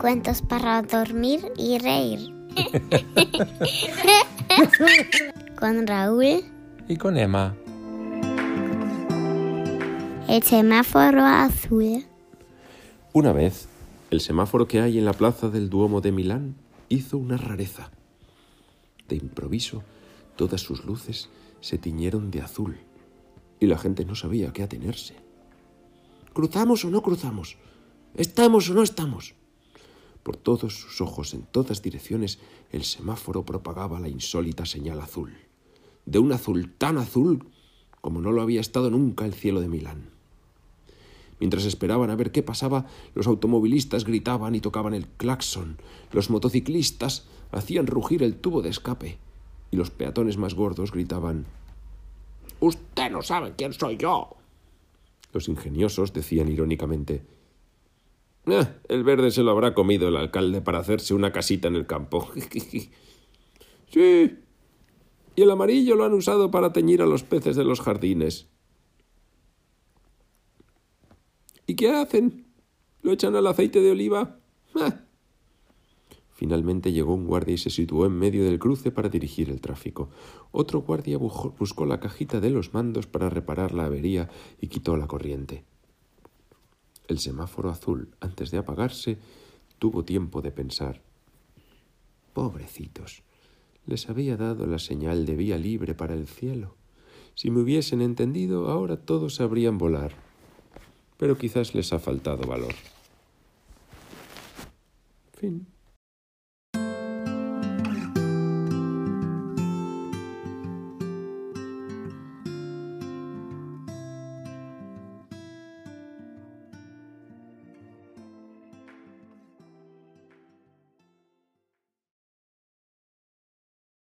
Cuentos para dormir y reír. con Raúl. Y con Emma. El semáforo azul. Una vez, el semáforo que hay en la plaza del Duomo de Milán hizo una rareza. De improviso, todas sus luces se tiñeron de azul y la gente no sabía a qué atenerse. ¿Cruzamos o no cruzamos? ¿Estamos o no estamos? Por todos sus ojos, en todas direcciones, el semáforo propagaba la insólita señal azul. De un azul tan azul como no lo había estado nunca el cielo de Milán. Mientras esperaban a ver qué pasaba, los automovilistas gritaban y tocaban el claxon, los motociclistas hacían rugir el tubo de escape y los peatones más gordos gritaban Usted no sabe quién soy yo. Los ingeniosos decían irónicamente "Ah, El verde se lo habrá comido el alcalde para hacerse una casita en el campo. sí. Y el amarillo lo han usado para teñir a los peces de los jardines. ¿Y qué hacen? ¿Lo echan al aceite de oliva? Ah. Finalmente llegó un guardia y se situó en medio del cruce para dirigir el tráfico. Otro guardia buscó la cajita de los mandos para reparar la avería y quitó la corriente. El semáforo azul, antes de apagarse, tuvo tiempo de pensar. Pobrecitos, les había dado la señal de vía libre para el cielo. Si me hubiesen entendido, ahora todos sabrían volar. Pero quizás les ha faltado valor. Fin.